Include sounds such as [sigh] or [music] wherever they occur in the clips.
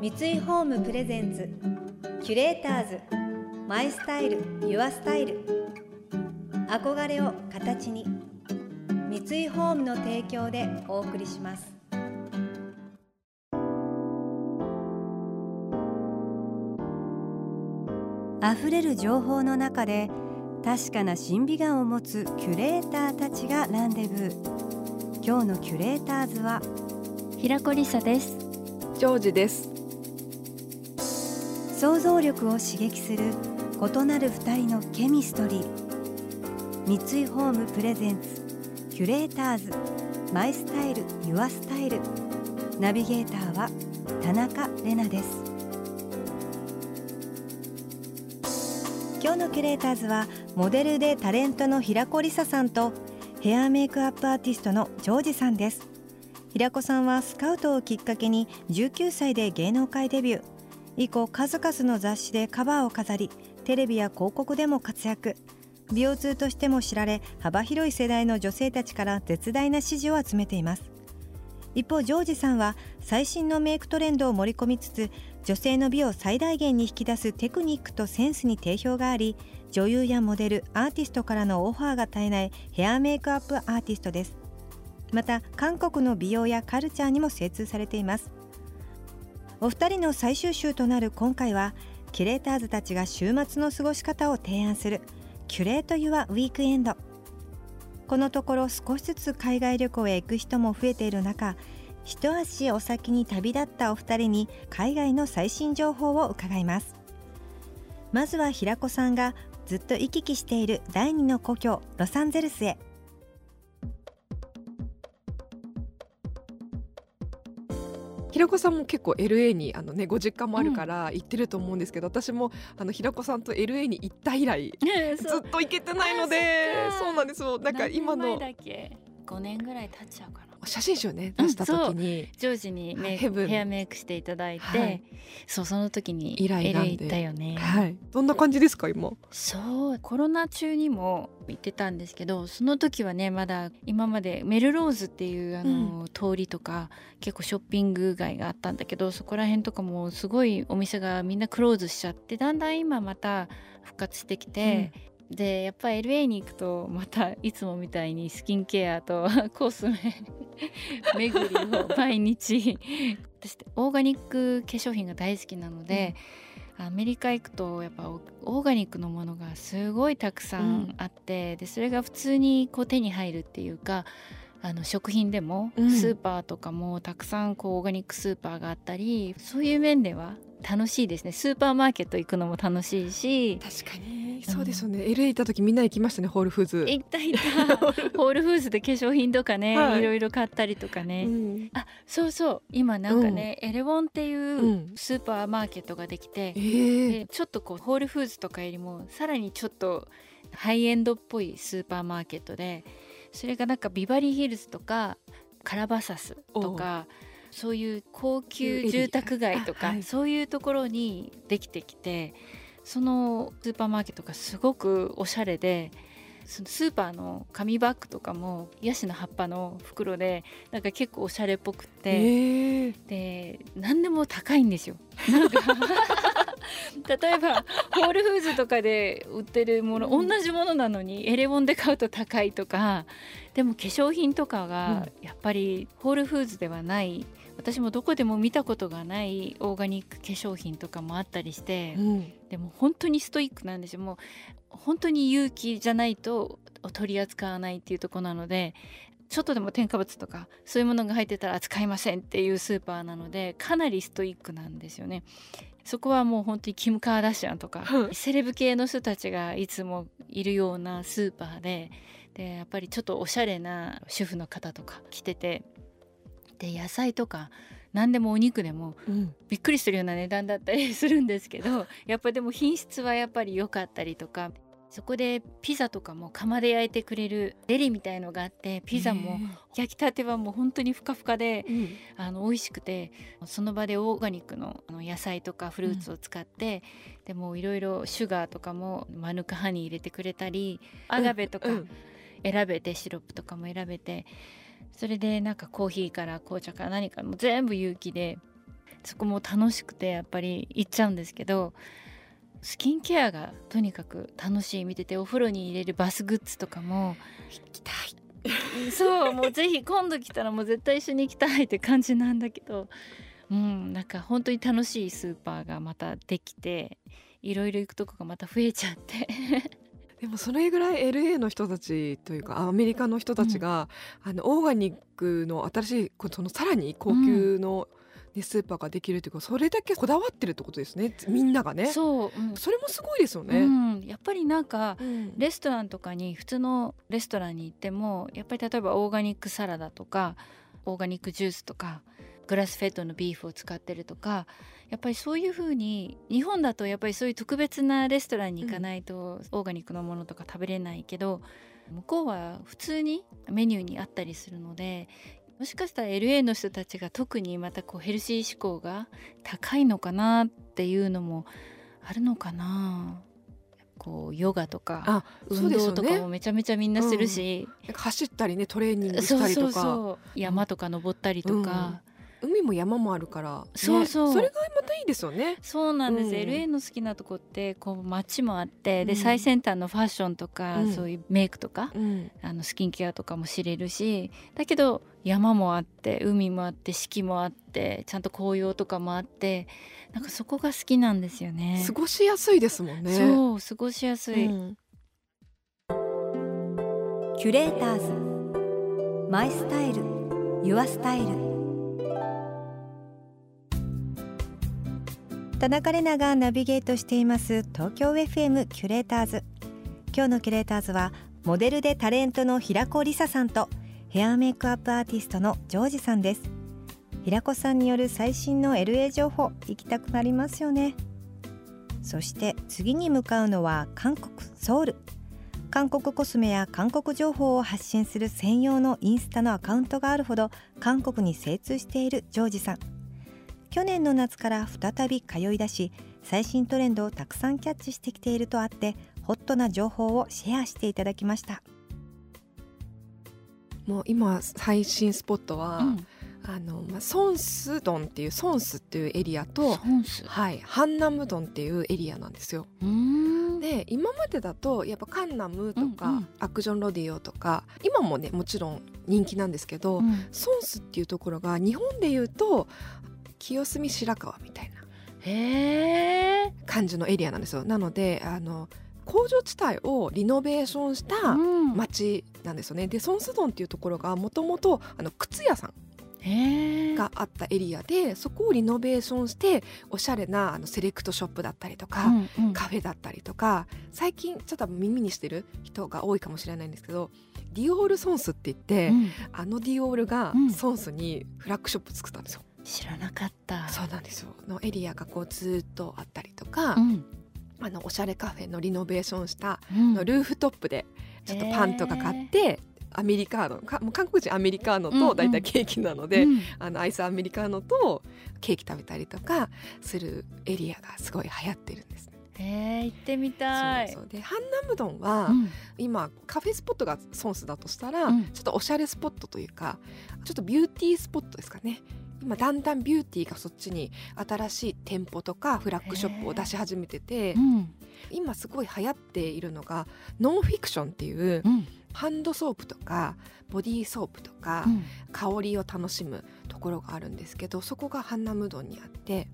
三井ホームプレゼンツキュレーターズマイスタイルユアスタイル。憧れを形に三井ホームの提供でお送りします。溢れる情報の中で確かな審美眼を持つキュレーターたちがランデブー。今日のキュレーターズは平子梨沙です。ジョージです想像力を刺激する異なる二人のケミストリー。三井ホームプレゼンツキュレーターズ。マイスタイルユアスタイル。ナビゲーターは田中れなです。今日のキュレーターズはモデルでタレントの平子梨沙さんとヘアメイクアップアーティストのジョージさんです。平子さんはスカウトをきっかけに19歳で芸能界デビュー。以降数々の雑誌でカバーを飾りテレビや広告でも活躍。美容通としても知られ幅広い世代の女性たちから絶大な支持を集めています。一方ジョージさんは最新のメイクトレンドを盛り込みつつ女性の美を最大限に引き出すテクニックとセンスに定評があり女優やモデルアーティストからのオファーが絶えないヘアメイクアップアーティストです。また韓国の美容やカルチャーにも精通されています。お二人の最終週となる今回はキュレーターズたちが週末の過ごし方を提案するキュレート・ユア・ウィークエンド。このところ少しずつ海外旅行へ行く人も増えている中一足お先に旅立ったお二人に海外の最新情報を伺います。まずは平子さんがずっと行き来している第二の故郷ロサンゼルスへ。平子さんも結構 LA にあのねご実家もあるから行ってると思うんですけど、うん、私もあの平子さんと LA に行った以来、ずっと行けてないのでそうなんですよ。なんか今の5年ぐらい経っちゃうかな写真集ね出した時に、うん、ジョージにメイクヘアメイクしていただいて、はい、そうその時に LA 行ったよね。はい。どんな感じですか今？そう。コロナ中にも行ってたんですけどその時はねまだ今までメルローズっていうあの、うん、通りとか結構ショッピング街があったんだけどそこら辺とかもすごいお店がみんなクローズしちゃってだんだん今また復活してきて、でやっぱり LA に行くとまたいつもみたいにスキンケアと [laughs] コスメ巡りを毎日私オーガニック化粧品が大好きなので、うん、アメリカ行くとやっぱオーガニックのものがすごいたくさんあって、うん、でそれが普通にこう手に入るっていうかあの食品でもスーパーとかもたくさんこうオーガニックスーパーがあったりそういう面では楽しいですね。スーパーマーケット行くのも楽しいし確かにそうですよね、うん、LA 行った時みんな行きましたねホールフーズ。行った行った。[laughs] ホールフーズで化粧品とかね、はい、いろいろ買ったりとかね、うん、あそうそう。今なんかね、うん、エレボンっていうスーパーマーケットができて、うん、ちょっとこうホールフーズとかよりもさらにちょっとハイエンドっぽいスーパーマーケットでそれがなんかビバリーヒルズとかカラバサスとかそういう高級住宅街とか、はい、そういうところにできてきてそのスーパーマーケットがすごくおしゃれでそのスーパーの紙バッグとかもヤシの葉っぱの袋でなんか結構おしゃれっぽくてで何でも高いんですよ。なんか [laughs] 例えばホールフーズとかで売ってるもの、うん、同じものなのにエレボンで買うと高いとかでも化粧品とかがやっぱりホールフーズではない私もどこでも見たことがないオーガニック化粧品とかもあったりして、うん、でも本当にストイックなんですよ。もう本当に勇気じゃないと取り扱わないっていうとこなのでちょっとでも添加物とかそういうものが入ってたら扱いませんっていうスーパーなのでかなりストイックなんですよね。そこはもう本当にキム・カーダシアンとか、セレブ系の人たちがいつもいるようなスーパーででやっぱりちょっとおしゃれな主婦の方とか来ててで野菜とか何でもお肉でも、びっくりするような値段だったりするんですけどやっぱでも品質はやっぱり良かったりとかそこでピザとかも窯で焼いてくれるデリみたいのがあってピザも焼きたてはもう本当にふかふかで、うん、あの美味しくてその場でオーガニックの野菜とかフルーツを使って、うん、でもいろいろシュガーとかもマヌカハニー入れてくれたりアガベとか選べて、シロップとかも選べてそれでなんかコーヒーから紅茶から何かも全部有機でそこも楽しくてやっぱり行っちゃうんですけどスキンケアがとにかく楽しい。見ててお風呂に入れるバスグッズとかも行きたい。そうもうぜひ今度来たらもう絶対一緒に行きたいって感じなんだけどうんなんか本当に楽しいスーパーがまたできていろいろ行くとこがまた増えちゃってでもそれぐらい LA の人たちというかアメリカの人たちが、うん、あのオーガニックの新しいそのさらに高級の、ね、スーパーができるというかそれだけこだわってるってことですねみんながね。そう、うん、それもすごいですよね、うん、やっぱりなんか、レストランとかに普通のレストランに行ってもやっぱり例えばオーガニックサラダとかオーガニックジュースとかグラスフェッドのビーフを使ってるとかやっぱりそういうふうに日本だとやっぱりそういう特別なレストランに行かないとオーガニックのものとか食べれないけど、向こうは普通にメニューにあったりするのでもしかしたら LA の人たちが特にまたこうヘルシー志向が高いのかなっていうのもあるのかな。こうヨガとか運動とかもめちゃめちゃみんなするし、うん、走ったりねトレーニングしたりとか。山とか登ったりとか、海も山もあるから、ね、そうそう。それがまたいいですよね。そうなんです、うん、LA の好きなとこってこう街もあって、で最先端のファッションとか、うん、そういうメイクとか、うん、あのスキンケアとかも知れるしだけど山もあって海もあって四季もあってちゃんと紅葉とかもあってなんかそこが好きなんですよね。過ごしやすいですもんね。そう過ごしやすい、キュレーターズ。マイスタイル。ユアスタイル田中れながナビゲートしています東京 FM キュレーターズ。今日のキュレーターズはモデルでタレントの平子梨沙さんとヘアメイクアップアーティストのジョージさんです。平子さんによる最新の LA 情報行きたくなりますよね。そして次に向かうのは韓国ソウル。韓国コスメや韓国情報を発信する専用のインスタのアカウントがあるほど韓国に精通しているジョージさん。去年の夏から再び通い出し最新トレンドをたくさんキャッチしてきているとあってホットな情報をシェアしていただきました。もう今最新スポットは、うん、あのまあ、ソンスドンっていうソンスっていうエリアとはい、ハンナムドンっていうエリアなんですよ。で今までだとやっぱカンナムとか、うんうん、アクジョンロディオとか今もねもちろん人気なんですけど、うん、ソンスっていうところが日本でいうと清澄白河みたいな。感じのエリアなんですよ。なのであの工場地帯をリノベーションした町なんですよね。うん、でソンスドンっていうところがもともと靴屋さんがあったエリアでそこをリノベーションしておしゃれなあのセレクトショップだったりとか、うんうん、カフェだったりとか最近ちょっと耳にしてる人が多いかもしれないんですけどディオールソンスって言って、うん、あのディオールがソンスにフラッグショップ作ったんですよ。知らなかった。そうなんですよ。のエリアがこうずっとあったりとか、うん、あのおしゃれカフェのリノベーションした、のルーフトップでちょっとパンとか買って、アメリカーノかもう韓国人アメリカーノと大体ケーキなので、うん。うん、あのアイスアメリカーノとケーキ食べたりとかするエリアがすごい流行ってるんです。えー、行ってみたい。そうでハンナムドンは、うん、今カフェスポットがソンスだとしたら、うん、ちょっとおしゃれスポットというかちょっとビューティースポットですかね今だんだんビューティーがそっちに新しい店舗とかフラッグショップを出し始めてて、うん、今すごい流行っているのがノンフィクションっていう、うん、ハンドソープとかボディーソープとか、うん、香りを楽しむところがあるんですけどそこがハンナムドンにあって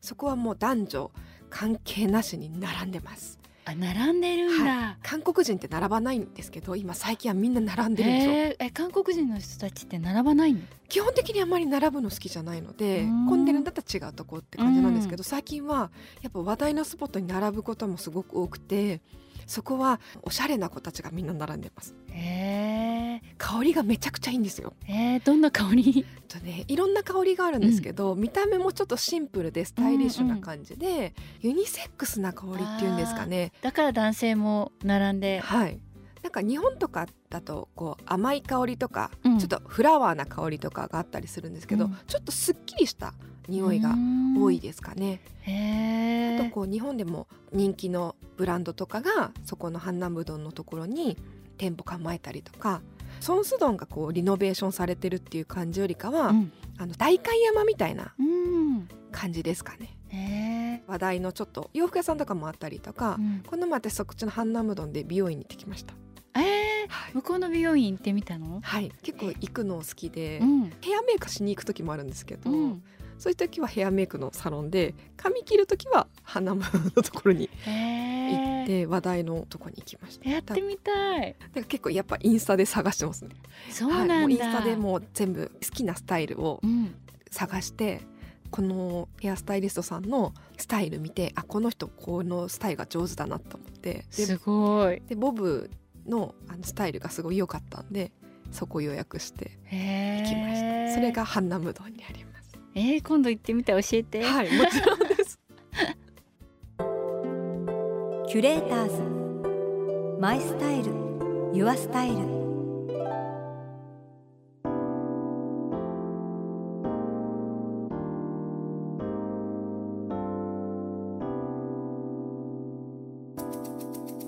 そこはもう男女関係なしに並んでます。あ並んでるんだ、はい、韓国人って並ばないんですけど今最近はみんな並んでるんですよ。えー、韓国人の人たちって並ばないの？基本的にあんまり並ぶの好きじゃないので混んでるんだったら違うとこって感じなんですけど最近はやっぱ話題のスポットに並ぶこともすごく多くてそこはおしゃれな子たちがみんな並んでます。へ香りがめちゃくちゃいいんですよ。えー、どんな香り？とね、いろんな香りがあるんですけど、うん、見た目もちょっとシンプルでスタイリッシュな感じで、うんうん、ユニセックスな香りっていうんですかね。だから男性も並んで。はい。なんか日本とかだとこう甘い香りとか、うん、ちょっとフラワーな香りとかがあったりするんですけど、うん、ちょっとすっきりした匂いが多いですかね。あとこう日本でも人気のブランドとかがそこのハンナムドンのところに店舗構えたりとかソンスドンがこうリノベーションされてるっていう感じよりかは、うん、あの代官山みたいな感じですかね。話題のちょっと洋服屋さんとかもあったりとか、うん、この前私そっちのハンナムドンで美容院に行ってきました。えー、はい、向こうの美容院行ってみたの？はい。結構行くの好きで、うん、ヘアメイクしに行く時もあるんですけど、うん、そういう時はヘアメイクのサロンで髪切る時は花ムのところにて話題のところに行きました。やってみたい。結構やっぱインスタで探してますね。そうなんだ、はい、インスタでもう全部好きなスタイルを探して、このヘアスタイリストさんのスタイル見てあこの人このスタイルが上手だなと思って。すごい。でボブのあのスタイルがすごい良かったんでそこ予約して行きました。それがハンナムドにあります。えー、今度行ってみて教えて。はいもちろんキュレーターズ。マイスタイル。ユアスタイル。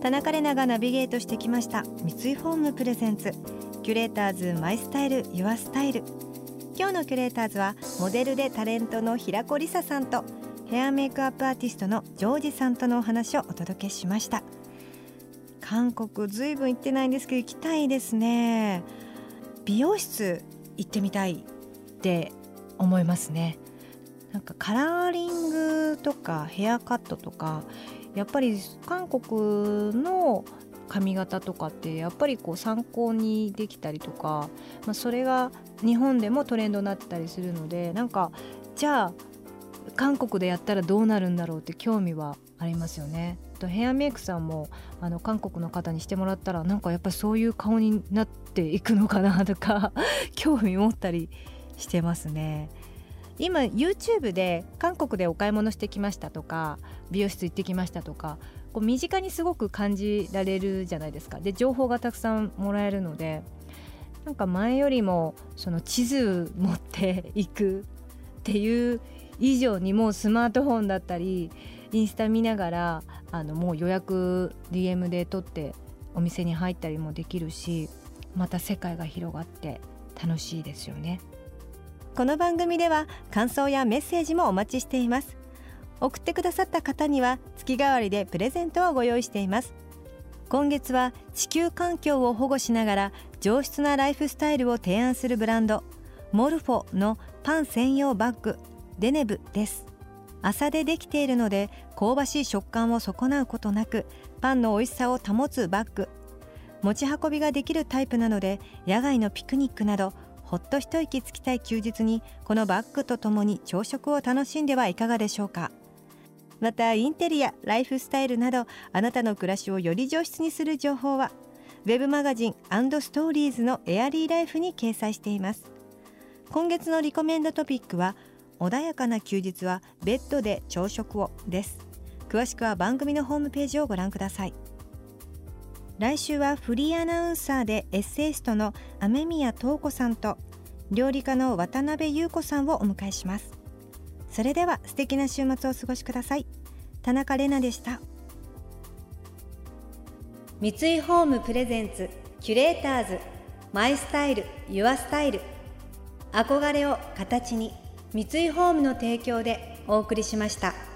田中麗奈がナビゲートしてきました。三井ホーム presents。キュレーターズ my style。your style。今日のキュレーターズはモデルでタレントの平子理沙さんとヘアメイクアップアーティストのジョージさんとのお話をお届けしました。韓国ずいぶん行ってないんですけど行きたいですね。美容室行ってみたいって思いますね。なんかカラーリングとかヘアカットとかやっぱり韓国の髪型とかってやっぱりこう参考にできたりとか、まあ、それが日本でもトレンドになったりするのでなんかじゃあ韓国でやったらどうなるんだろうって興味はありますよね。とヘアメイクさんもあの韓国の方にしてもらったらなんかやっぱりそういう顔になっていくのかなとか [laughs] 興味持ったりしてますね。今 YouTube で韓国でお買い物してきましたとか美容室行ってきましたとかこう身近にすごく感じられるじゃないですかで情報がたくさんもらえるのでなんか前よりもその地図持っていくっていう以上にもうスマートフォンだったりインスタ見ながらあのもう予約 DM で取ってお店に入ったりもできるしまた世界が広がって楽しいですよね。この番組では感想やメッセージもお待ちしています。送ってくださった方には月替わりでプレゼントをご用意しています。今月は地球環境を保護しながら上質なライフスタイルを提案するブランドモルフォのパン専用バッグ。デネブです。麻でできているので香ばしい食感を損なうことなくパンの美味しさを保つバッグ。持ち運びができるタイプなので野外のピクニックなどほっと一息つきたい休日にこのバッグとともに朝食を楽しんではいかがでしょうか。またインテリアライフスタイルなどあなたの暮らしをより上質にする情報はウェブマガジンストーリーズのエアリーライフに掲載しています。今月のリコメンドトピックは穏やかな休日はベッドで朝食をです。詳しくは番組のホームページをご覧ください。来週はフリーアナウンサーでエッセイストの雨宮東子さんと料理家の渡辺優子さんをお迎えします。それでは素敵な週末をお過ごしください。田中れなでした。三井ホームプレゼンツキュレーターズマイスタイルユアスタイル。憧れを形に。三井ホームの提供でお送りしました。